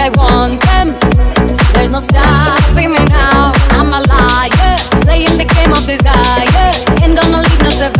I want them. There's no stopping me now. I'm a liar, playing the game of desire. Ain't gonna leave no survivor.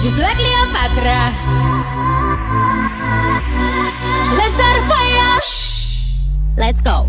just like Cleopatra, Let's start. Let's go.